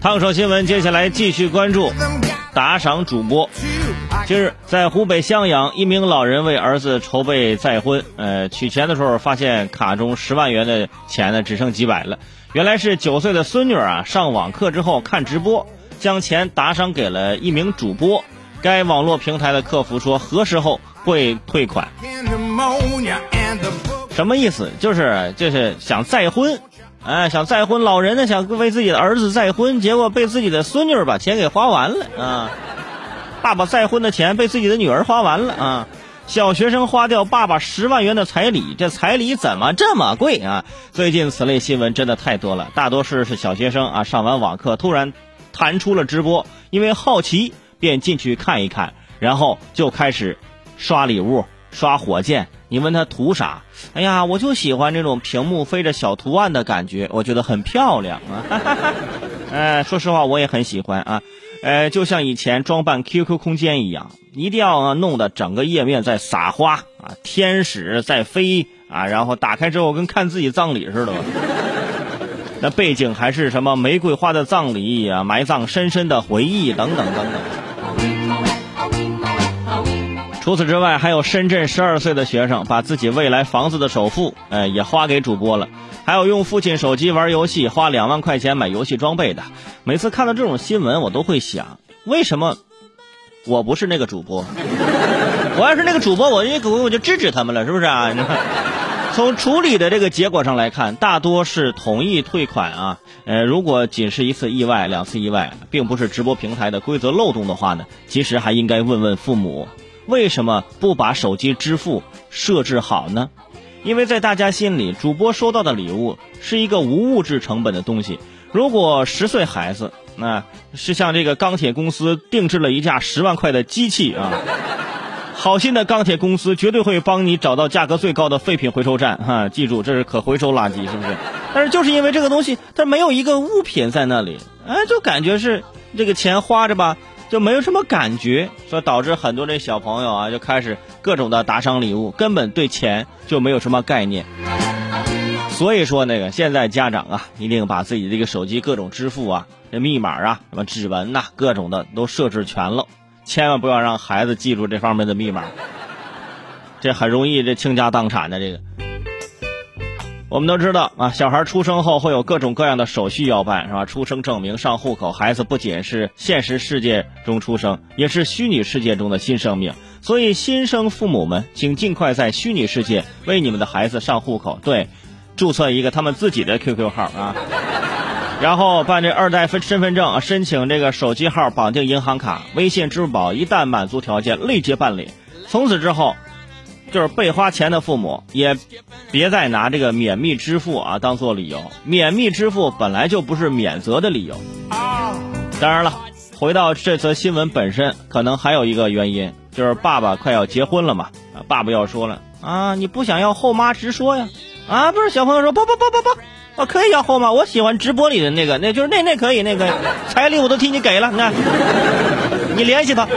烫手新闻，接下来继续关注打赏主播。近日，在湖北襄阳，一名老人为儿子筹备再婚，呃，取钱的时候发现卡中十万元的钱呢只剩几百了。原来是九岁的孙女啊，上网课之后看直播，将钱打赏给了一名主播。该网络平台的客服说，何时后会退款？什么意思？就是就是想再婚。哎，想再婚，老人呢想为自己的儿子再婚，结果被自己的孙女把钱给花完了啊！爸爸再婚的钱被自己的女儿花完了啊！小学生花掉爸爸十万元的彩礼，这彩礼怎么这么贵啊？最近此类新闻真的太多了，大多数是小学生啊，上完网课突然弹出了直播，因为好奇便进去看一看，然后就开始刷礼物、刷火箭。你问他图啥？哎呀，我就喜欢这种屏幕飞着小图案的感觉，我觉得很漂亮啊。呃，说实话，我也很喜欢啊。呃，就像以前装扮 QQ 空间一样，一定要弄得整个页面在撒花啊，天使在飞啊，然后打开之后跟看自己葬礼似的。那背景还是什么玫瑰花的葬礼啊，埋葬深深的回忆等等等等。除此之外，还有深圳十二岁的学生把自己未来房子的首付，哎，也花给主播了。还有用父亲手机玩游戏，花两万块钱买游戏装备的。每次看到这种新闻，我都会想，为什么我不是那个主播？我要是那个主播，我我我就制止他们了，是不是啊？从处理的这个结果上来看，大多是同意退款啊。呃，如果仅是一次意外、两次意外，并不是直播平台的规则漏洞的话呢，其实还应该问问父母。为什么不把手机支付设置好呢？因为在大家心里，主播收到的礼物是一个无物质成本的东西。如果十岁孩子，那是向这个钢铁公司定制了一架十万块的机器啊，好心的钢铁公司绝对会帮你找到价格最高的废品回收站哈。记住，这是可回收垃圾，是不是？但是就是因为这个东西，它没有一个物品在那里，哎，就感觉是这个钱花着吧。就没有什么感觉，所以导致很多这小朋友啊就开始各种的打赏礼物，根本对钱就没有什么概念。所以说那个现在家长啊，一定把自己这个手机各种支付啊、这密码啊、什么指纹呐，各种的都设置全了，千万不要让孩子记住这方面的密码，这很容易这倾家荡产的这个。我们都知道啊，小孩出生后会有各种各样的手续要办，是吧？出生证明、上户口，孩子不仅是现实世界中出生，也是虚拟世界中的新生命。所以，新生父母们，请尽快在虚拟世界为你们的孩子上户口，对，注册一个他们自己的 QQ 号啊，然后办这二代分身份证，申请这个手机号绑定银行卡、微信、支付宝，一旦满足条件，立即办理。从此之后。就是被花钱的父母也别再拿这个免密支付啊当做理由，免密支付本来就不是免责的理由。当然了，回到这则新闻本身，可能还有一个原因，就是爸爸快要结婚了嘛，啊，爸爸要说了啊，你不想要后妈直说呀，啊，不是小朋友说不不不不不，我可以要后妈，我喜欢直播里的那个，那就是那那可以那个彩礼我都替你给了，那，你联系他。